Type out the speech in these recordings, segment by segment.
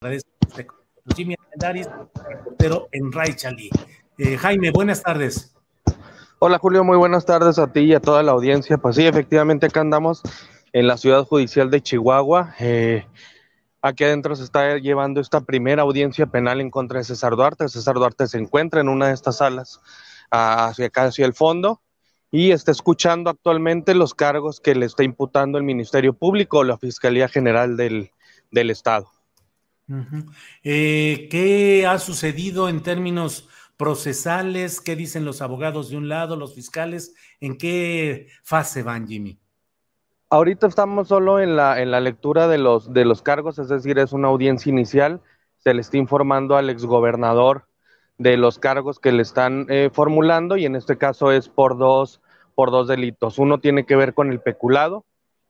today. Jimmy reportero en Raichali. Eh, Jaime, buenas tardes. Hola Julio, muy buenas tardes a ti y a toda la audiencia. Pues sí, efectivamente acá andamos en la ciudad judicial de Chihuahua. Eh, aquí adentro se está llevando esta primera audiencia penal en contra de César Duarte. César Duarte se encuentra en una de estas salas ah, hacia acá, hacia el fondo, y está escuchando actualmente los cargos que le está imputando el Ministerio Público o la Fiscalía General del Estado. Eh, ¿Qué ha sucedido en términos procesales? ¿Qué dicen los abogados de un lado, los fiscales? ¿En qué fase van, Jimmy? Ahorita estamos solo en la, en la lectura de los, de los cargos, es decir, es una audiencia inicial. Se le está informando al exgobernador de los cargos que le están eh, formulando y en este caso es por dos, por dos delitos. Uno tiene que ver con el peculado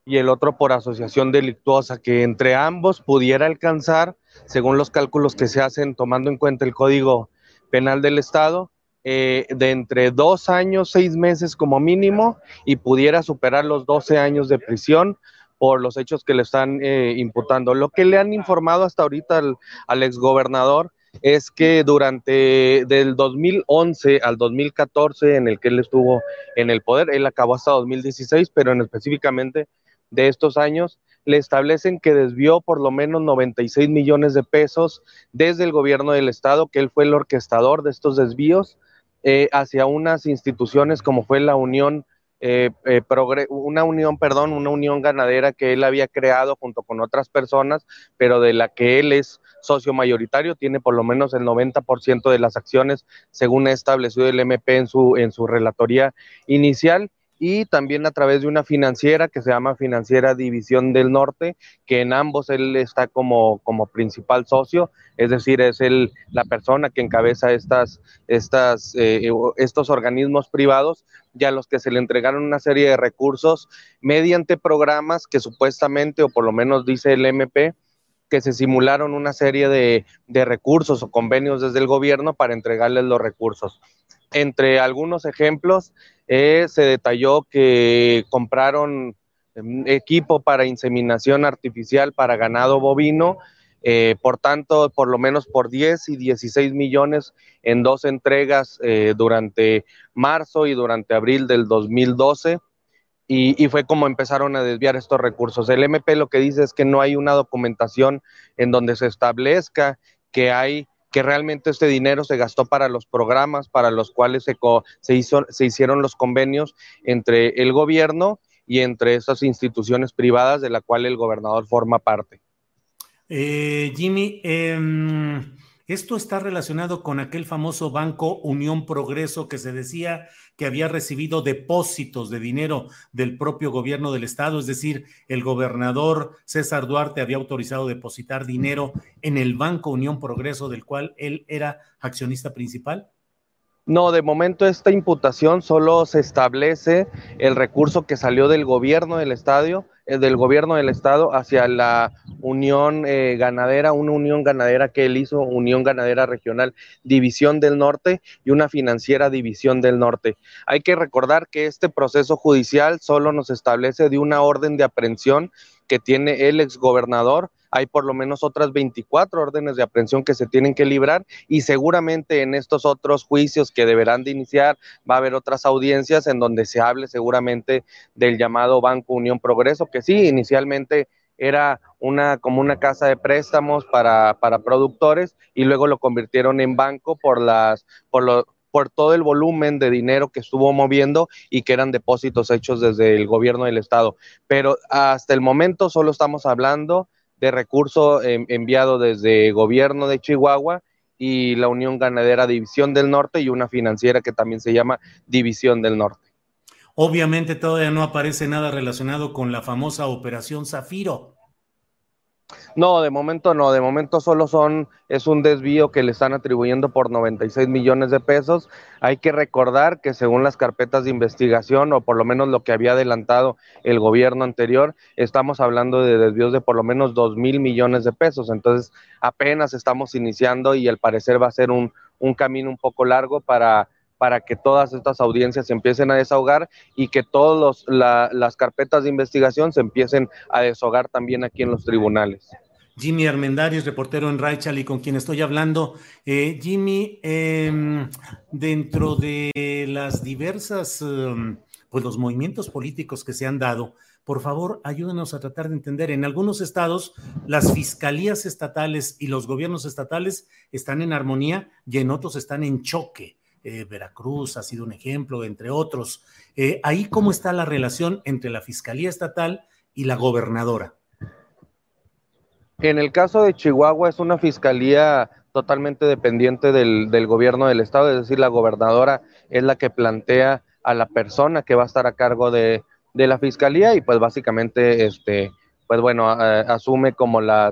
y el otro por asociación delictuosa, que entre ambos pudiera alcanzar, según los cálculos que se hacen tomando en cuenta el Código Penal del Estado, eh, de entre dos años, seis meses como mínimo, y pudiera superar los 12 años de prisión por los hechos que le están eh, imputando. Lo que le han informado hasta ahorita al, al exgobernador es que durante del 2011 al 2014 en el que él estuvo en el poder, él acabó hasta 2016, pero en específicamente de estos años, le establecen que desvió por lo menos 96 millones de pesos desde el gobierno del estado, que él fue el orquestador de estos desvíos eh, hacia unas instituciones como fue la Unión, eh, eh, una unión, perdón, una unión ganadera que él había creado junto con otras personas, pero de la que él es socio mayoritario, tiene por lo menos el 90% de las acciones, según ha establecido el MP en su, en su relatoría inicial y también a través de una financiera que se llama Financiera División del Norte, que en ambos él está como, como principal socio, es decir, es él la persona que encabeza estas, estas, eh, estos organismos privados y a los que se le entregaron una serie de recursos mediante programas que supuestamente, o por lo menos dice el MP, que se simularon una serie de, de recursos o convenios desde el gobierno para entregarles los recursos. Entre algunos ejemplos, eh, se detalló que compraron em, equipo para inseminación artificial para ganado bovino, eh, por tanto, por lo menos por 10 y 16 millones en dos entregas eh, durante marzo y durante abril del 2012. Y, y, fue como empezaron a desviar estos recursos. El MP lo que dice es que no hay una documentación en donde se establezca que hay que realmente este dinero se gastó para los programas para los cuales se, se, hizo, se hicieron los convenios entre el gobierno y entre esas instituciones privadas de la cual el gobernador forma parte. Eh, Jimmy, eh, esto está relacionado con aquel famoso banco Unión Progreso que se decía que había recibido depósitos de dinero del propio gobierno del estado, es decir, el gobernador César Duarte había autorizado depositar dinero en el banco Unión Progreso del cual él era accionista principal. No, de momento esta imputación solo se establece el recurso que salió del gobierno del estadio, eh, del gobierno del estado hacia la unión eh, ganadera, una unión ganadera que él hizo, Unión Ganadera Regional División del Norte y una financiera División del Norte. Hay que recordar que este proceso judicial solo nos establece de una orden de aprehensión que tiene el exgobernador hay por lo menos otras 24 órdenes de aprehensión que se tienen que librar y seguramente en estos otros juicios que deberán de iniciar va a haber otras audiencias en donde se hable seguramente del llamado Banco Unión Progreso, que sí, inicialmente era una como una casa de préstamos para, para productores y luego lo convirtieron en banco por las por lo, por todo el volumen de dinero que estuvo moviendo y que eran depósitos hechos desde el gobierno del estado. Pero hasta el momento solo estamos hablando de recurso enviado desde gobierno de Chihuahua y la Unión Ganadera División del Norte y una financiera que también se llama División del Norte. Obviamente todavía no aparece nada relacionado con la famosa Operación Zafiro. No, de momento no, de momento solo son, es un desvío que le están atribuyendo por 96 millones de pesos. Hay que recordar que según las carpetas de investigación, o por lo menos lo que había adelantado el gobierno anterior, estamos hablando de desvíos de por lo menos 2 mil millones de pesos. Entonces, apenas estamos iniciando y al parecer va a ser un, un camino un poco largo para para que todas estas audiencias se empiecen a desahogar y que todas las carpetas de investigación se empiecen a desahogar también aquí en los tribunales. Jimmy Armendáriz, reportero en Raichal y con quien estoy hablando. Eh, Jimmy, em, dentro de las diversas, em, pues los movimientos políticos que se han dado, por favor, ayúdenos a tratar de entender. En algunos estados, las fiscalías estatales y los gobiernos estatales están en armonía y en otros están en choque. Eh, Veracruz ha sido un ejemplo, entre otros. Eh, ahí, ¿cómo está la relación entre la Fiscalía Estatal y la gobernadora? En el caso de Chihuahua es una fiscalía totalmente dependiente del, gobierno del estado, es decir, la gobernadora es la que plantea a la persona que va a estar a cargo de, de la fiscalía y pues básicamente, este, pues bueno, asume como la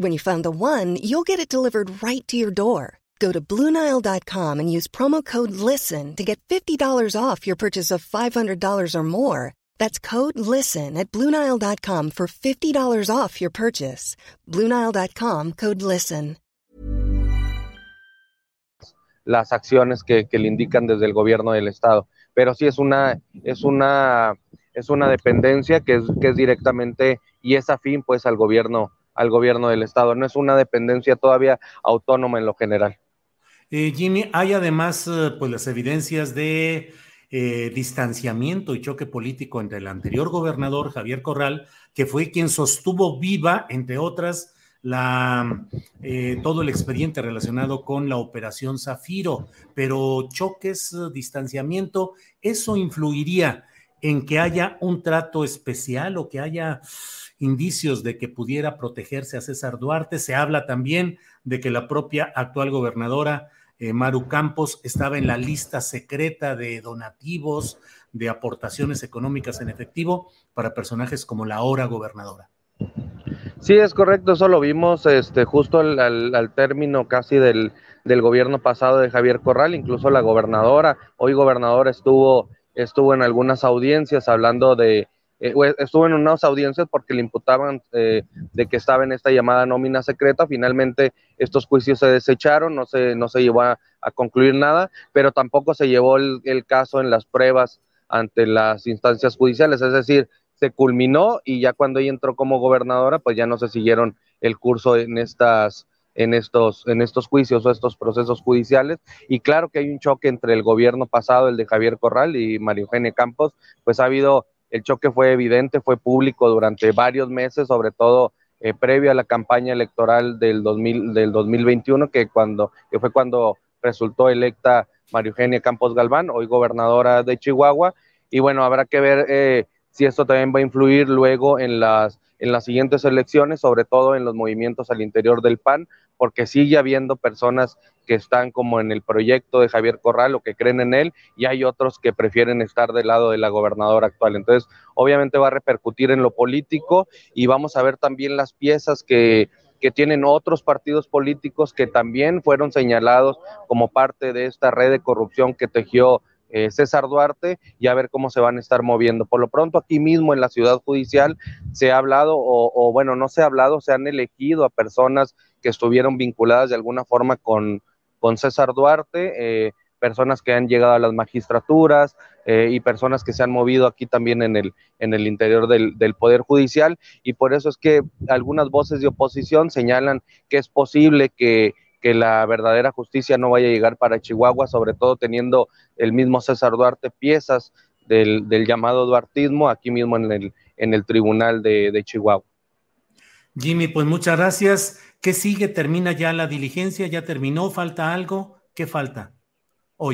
When you find the one, you'll get it delivered right to your door. Go to Bluenile.com and use promo code LISTEN to get $50 off your purchase of $500 or more. That's code LISTEN at Bluenile.com for $50 off your purchase. Bluenile.com code LISTEN. Las acciones que, que le indican desde el gobierno del Estado. Pero sí es una, es una, es una dependencia que es, que es directamente y es afín pues al gobierno al gobierno del estado. No es una dependencia todavía autónoma en lo general. Eh, Jimmy, hay además eh, pues las evidencias de eh, distanciamiento y choque político entre el anterior gobernador Javier Corral, que fue quien sostuvo viva, entre otras, todo el expediente relacionado con la operación Zafiro, pero choques, distanciamiento, ¿eso influiría en que haya un trato especial o que haya indicios de que pudiera protegerse a César Duarte. Se habla también de que la propia actual gobernadora eh, Maru Campos estaba en la lista secreta de donativos, de aportaciones económicas en efectivo para personajes como la ahora gobernadora. Sí, es correcto, eso lo vimos este, justo al, término casi del, del, gobierno pasado de Javier Corral, incluso la gobernadora, hoy gobernadora estuvo, estuvo en algunas audiencias hablando de, eh, estuvo en unas audiencias porque le imputaban eh, de que estaba en esta llamada nómina secreta. Finalmente estos juicios se desecharon, no se, no se llevó a, concluir nada, pero tampoco se llevó el, caso en las pruebas ante las instancias judiciales, es decir, se culminó y ya cuando ella entró como gobernadora, pues ya no se siguieron el curso en estas en estos, en estos juicios o estos procesos judiciales. Y claro que hay un choque entre el gobierno pasado, el de Javier Corral y María Eugenia Campos, pues ha habido el choque fue evidente, fue público durante varios meses, sobre todo eh, previo a la campaña electoral del, 2000, del 2021, que, fue cuando resultó electa María Eugenia Campos Galván, hoy gobernadora de Chihuahua. Y bueno, habrá que ver eh, si esto también va a influir luego en las siguientes elecciones, sobre todo en los movimientos al interior del PAN, porque sigue habiendo personas que están como en el proyecto de Javier Corral o que creen en él, y hay otros que prefieren estar del lado de la gobernadora actual. Entonces, obviamente va a repercutir en lo político y vamos a ver también las piezas que, que tienen otros partidos políticos que también fueron señalados como parte de esta red de corrupción que tejió eh, César Duarte y a ver cómo se van a estar moviendo. Por lo pronto aquí mismo en la ciudad judicial se ha hablado, o, bueno, no se ha hablado, se han elegido a personas que estuvieron vinculadas de alguna forma con, César Duarte, eh, personas que han llegado a las magistraturas eh, y personas que se han movido aquí también en el, en el interior del, Poder Judicial y por eso es que algunas voces de oposición señalan que es posible que que la verdadera justicia no vaya a llegar para Chihuahua, sobre todo teniendo el mismo César Duarte piezas del, llamado duartismo aquí mismo en el, en el tribunal de, de Chihuahua. Jimmy, pues muchas gracias. ¿Qué sigue? ¿Termina ya la diligencia? ¿Ya terminó? ¿Falta algo? ¿Qué falta?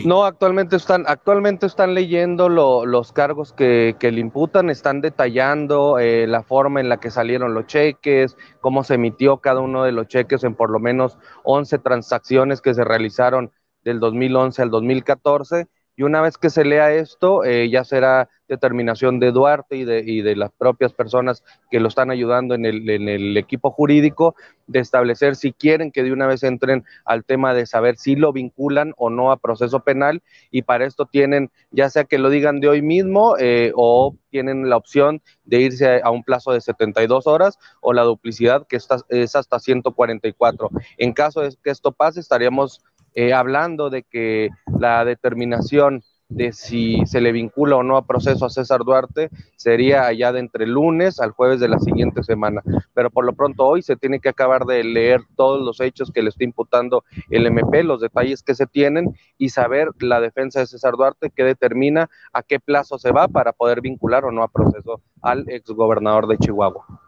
No, actualmente están, actualmente están leyendo los cargos que, le imputan, están detallando eh, la forma en la que salieron los cheques, cómo se emitió cada uno de los cheques en por lo menos 11 transacciones que se realizaron del 2011 al 2014 y una vez que se lea esto, eh, ya será determinación de Duarte y de, y de, las propias personas que lo están ayudando en el, en el, equipo jurídico de establecer si quieren que de una vez entren al tema de saber si lo vinculan o no a proceso penal y para esto tienen ya sea que lo digan de hoy mismo eh, o tienen la opción de irse a un plazo de 72 horas o la duplicidad que está, es hasta 144. En caso de que esto pase, estaríamos eh, hablando de que la determinación de si se le vincula o no a proceso a César Duarte sería allá de entre lunes al jueves de la siguiente semana. Pero por lo pronto hoy se tiene que acabar de leer todos los hechos que le está imputando el MP, los detalles que se tienen y saber la defensa de César Duarte que determina a qué plazo se va para poder vincular o no a proceso al exgobernador de Chihuahua.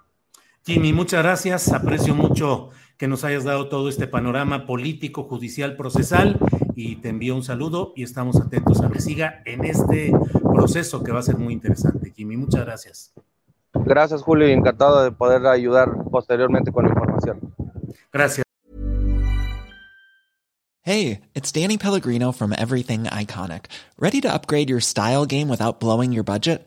Jimmy, muchas gracias. Aprecio mucho que nos hayas dado todo este panorama político, judicial, procesal y te envío un saludo y estamos atentos a que siga en este proceso que va a ser muy interesante. Jimmy, muchas gracias. Gracias, Julio, y encantado de poder ayudar posteriormente con la información. Gracias. Hey, it's Danny Pellegrino from Everything Iconic. Ready to upgrade your style game without blowing your budget?